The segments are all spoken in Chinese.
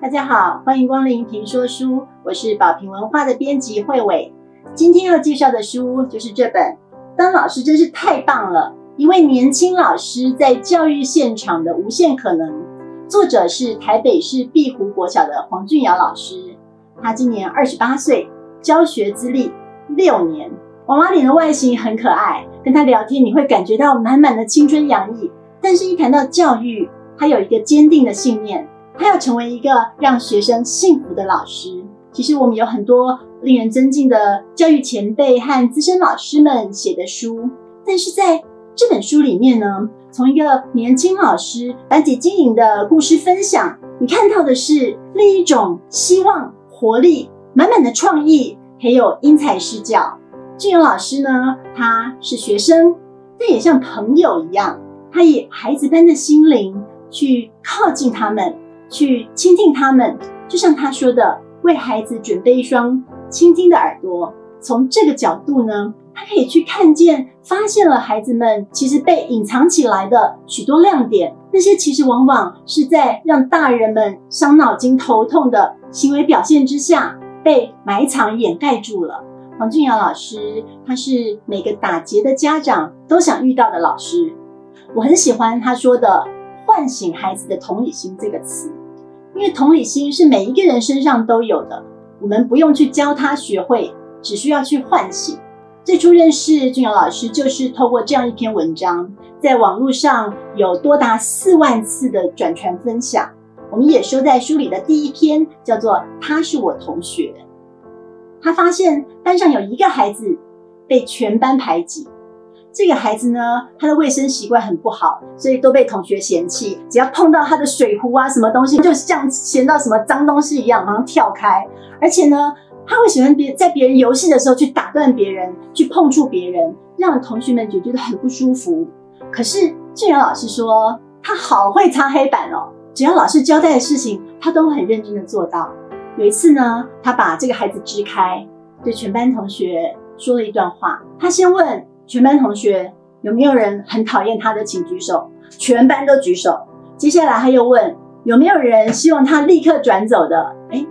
大家好，欢迎光临评说书，我是宝瓶文化的编辑慧伟。今天要介绍的书就是这本《当老师真是太棒了》，一位年轻老师在教育现场的无限可能。作者是台北市碧湖国小的黄俊尧老师，他今年二十八岁，教学资历六年。娃娃脸的外形很可爱，跟他聊天你会感觉到满满的青春洋溢。但是，一谈到教育，他有一个坚定的信念。他要成为一个让学生幸福的老师。其实我们有很多令人尊敬的教育前辈和资深老师们写的书，但是在这本书里面呢，从一个年轻老师班级经营的故事分享，你看到的是另一种希望、活力、满满的创意，还有因材施教。俊勇老师呢，他是学生，但也像朋友一样，他以孩子般的心灵去靠近他们。去倾听他们，就像他说的，为孩子准备一双倾听的耳朵。从这个角度呢，他可以去看见、发现了孩子们其实被隐藏起来的许多亮点。那些其实往往是在让大人们伤脑筋、头痛的行为表现之下，被埋藏、掩盖住了。黄俊尧老师，他是每个打劫的家长都想遇到的老师。我很喜欢他说的“唤醒孩子的同理心”这个词。因为同理心是每一个人身上都有的，我们不用去教他学会，只需要去唤醒。最初认识俊尧老师，就是透过这样一篇文章，在网络上有多达四万次的转传分享。我们也收在书里的第一篇，叫做《他是我同学》。他发现班上有一个孩子被全班排挤。这个孩子呢，他的卫生习惯很不好，所以都被同学嫌弃。只要碰到他的水壶啊，什么东西，就像嫌到什么脏东西一样，马上跳开。而且呢，他会喜欢别在别人游戏的时候去打断别人，去碰触别人，让同学们觉得很不舒服。可是俊阳老师说，他好会擦黑板哦，只要老师交代的事情，他都很认真的做到。有一次呢，他把这个孩子支开，对全班同学说了一段话。他先问。全班同学有没有人很讨厌他的，请举手。全班都举手。接下来他又问有没有人希望他立刻转走的？哎，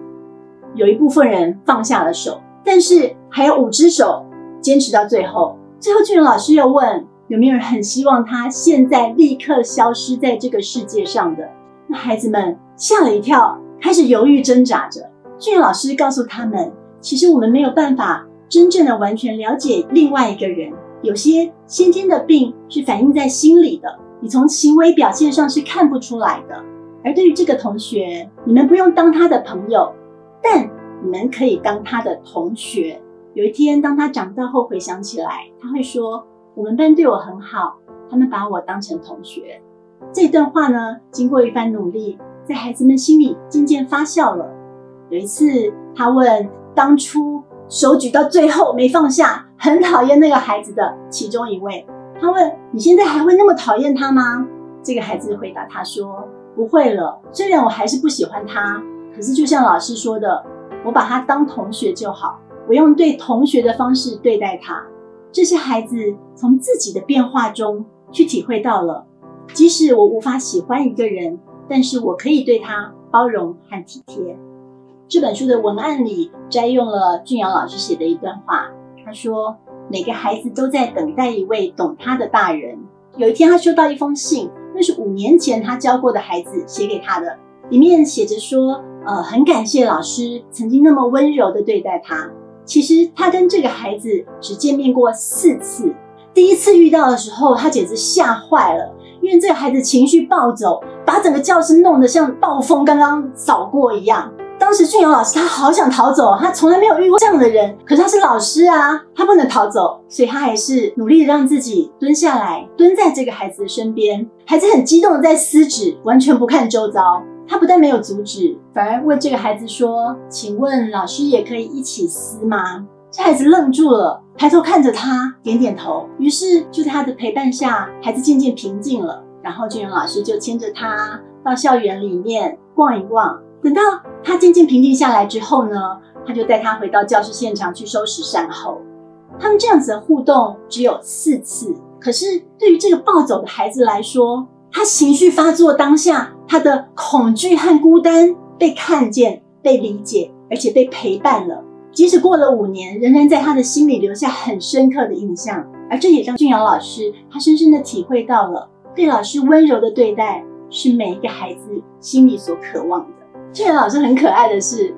有一部分人放下了手，但是还有五只手坚持到最后。最后，俊荣老师又问有没有人很希望他现在立刻消失在这个世界上的？那孩子们吓了一跳，开始犹豫挣扎着。俊荣老师告诉他们，其实我们没有办法真正的完全了解另外一个人。有些先天的病是反映在心里的，你从行为表现上是看不出来的。而对于这个同学，你们不用当他的朋友，但你们可以当他的同学。有一天，当他长大后回想起来，他会说：“我们班对我很好，他们把我当成同学。”这段话呢，经过一番努力，在孩子们心里渐渐发酵了。有一次，他问当初手举到最后没放下。很讨厌那个孩子的其中一位，他问：“你现在还会那么讨厌他吗？”这个孩子回答他说：“不会了，虽然我还是不喜欢他，可是就像老师说的，我把他当同学就好，我用对同学的方式对待他。”这些孩子从自己的变化中去体会到了，即使我无法喜欢一个人，但是我可以对他包容和体贴。这本书的文案里摘用了俊阳老师写的一段话。他说：“每个孩子都在等待一位懂他的大人。”有一天，他收到一封信，那是五年前他教过的孩子写给他的，里面写着说：“呃，很感谢老师曾经那么温柔的对待他。其实他跟这个孩子只见面过四次，第一次遇到的时候，他简直吓坏了，因为这个孩子情绪暴走，把整个教室弄得像暴风刚刚扫过一样。”当时俊勇老师他好想逃走，他从来没有遇过这样的人。可是他是老师啊，他不能逃走，所以他还是努力的让自己蹲下来，蹲在这个孩子的身边。孩子很激动的在撕纸，完全不看周遭。他不但没有阻止，反而问这个孩子说：“请问老师也可以一起撕吗？”这孩子愣住了，抬头看着他，点点头。于是就在他的陪伴下，孩子渐渐平静了。然后俊勇老师就牵着他到校园里面逛一逛。等到他渐渐平静下来之后呢，他就带他回到教室现场去收拾善后。他们这样子的互动只有四次，可是对于这个暴走的孩子来说，他情绪发作当下，他的恐惧和孤单被看见、被理解，而且被陪伴了。即使过了五年，仍然在他的心里留下很深刻的印象。而这也让俊瑶老师他深深的体会到了，对老师温柔的对待是每一个孩子心里所渴望的。俊瑶老师很可爱的是，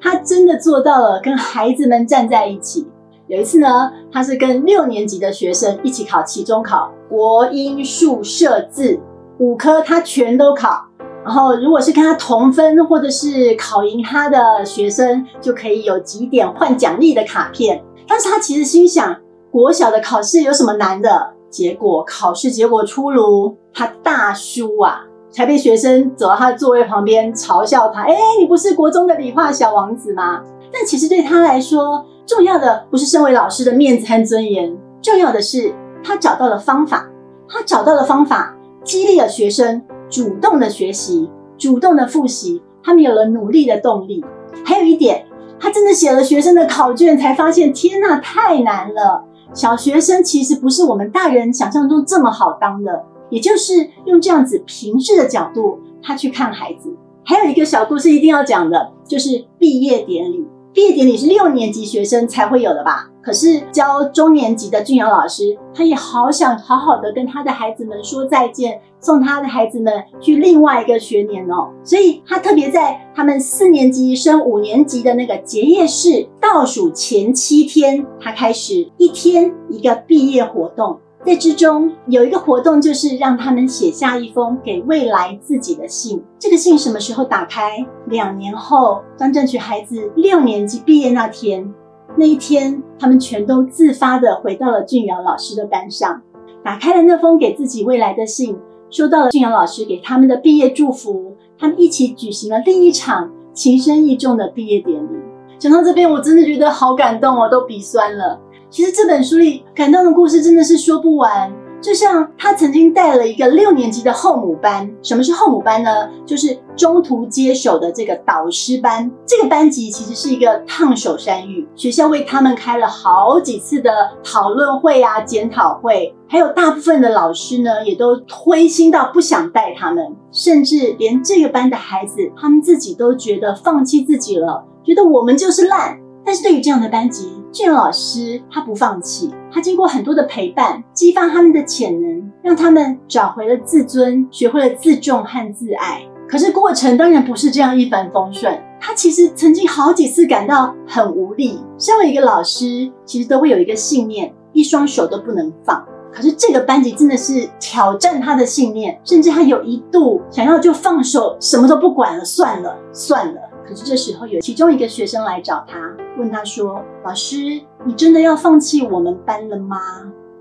他真的做到了跟孩子们站在一起。有一次呢，他是跟六年级的学生一起考期中考，国英数社字五科他全都考。然后，如果是跟他同分或者是考赢他的学生，就可以有几点换奖励的卡片。但是他其实心想，国小的考试有什么难的？结果考试结果出炉，他大输啊，才被学生走到他的座位旁边嘲笑他：“哎，你不是国中的理化小王子吗？”但其实对他来说，重要的不是身为老师的面子和尊严，重要的是他找到了方法，他找到了方法，激励了学生。主动的学习，主动的复习，他们有了努力的动力。还有一点，他真的写了学生的考卷，才发现天呐，太难了。小学生其实不是我们大人想象中这么好当的。也就是用这样子平视的角度，他去看孩子。还有一个小故事一定要讲的，就是毕业典礼。毕业典礼是六年级学生才会有的吧？可是教中年级的俊瑶老师，他也好想好好的跟他的孩子们说再见，送他的孩子们去另外一个学年哦。所以他特别在他们四年级升五年级的那个结业式倒数前七天，他开始一天一个毕业活动。在之中有一个活动，就是让他们写下一封给未来自己的信。这个信什么时候打开？两年后，张正取孩子六年级毕业那天，那一天，他们全都自发的回到了俊瑶老师的班上，打开了那封给自己未来的信，收到了俊瑶老师给他们的毕业祝福。他们一起举行了另一场情深意重的毕业典礼。讲到这边，我真的觉得好感动哦，都鼻酸了。其实这本书里感动的故事真的是说不完，就像他曾经带了一个六年级的后母班。什么是后母班呢？就是中途接手的这个导师班。这个班级其实是一个烫手山芋，学校为他们开了好几次的讨论会啊、检讨会，还有大部分的老师呢也都灰心到不想带他们，甚至连这个班的孩子，他们自己都觉得放弃自己了，觉得我们就是烂。但是对于这样的班级，俊老师他不放弃，他经过很多的陪伴，激发他们的潜能，让他们找回了自尊，学会了自重和自爱。可是过程当然不是这样一帆风顺，他其实曾经好几次感到很无力。身为一个老师，其实都会有一个信念，一双手都不能放。可是这个班级真的是挑战他的信念，甚至他有一度想要就放手，什么都不管了，算了，算了。可是这时候有其中一个学生来找他，问他说：“老师，你真的要放弃我们班了吗？”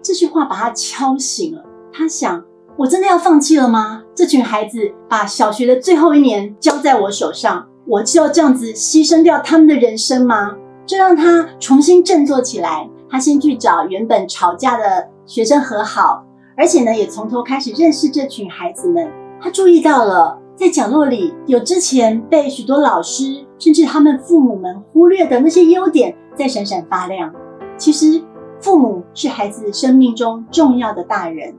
这句话把他敲醒了。他想：“我真的要放弃了吗？这群孩子把小学的最后一年交在我手上，我就要这样子牺牲掉他们的人生吗？”这让他重新振作起来。他先去找原本吵架的学生和好，而且呢，也从头开始认识这群孩子们。他注意到了。在角落里有之前被许多老师甚至他们父母们忽略的那些优点在闪闪发亮。其实，父母是孩子生命中重要的大人，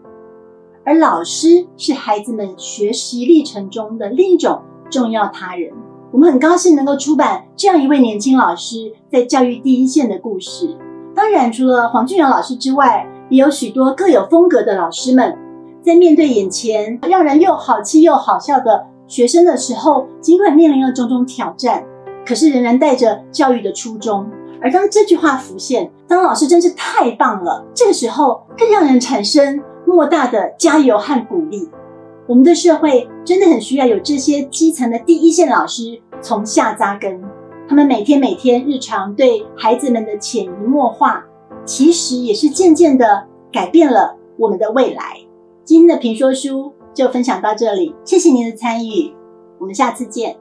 而老师是孩子们学习历程中的另一种重要他人。我们很高兴能够出版这样一位年轻老师在教育第一线的故事。当然，除了黄俊尧老师之外，也有许多各有风格的老师们。在面对眼前让人又好气又好笑的学生的时候，尽管面临了种种挑战，可是仍然带着教育的初衷。而当这句话浮现，当老师真是太棒了，这个时候更让人产生莫大的加油和鼓励。我们的社会真的很需要有这些基层的第一线老师从下扎根，他们每天每天日常对孩子们的潜移默化，其实也是渐渐的改变了我们的未来。今天的评说书就分享到这里，谢谢您的参与，我们下次见。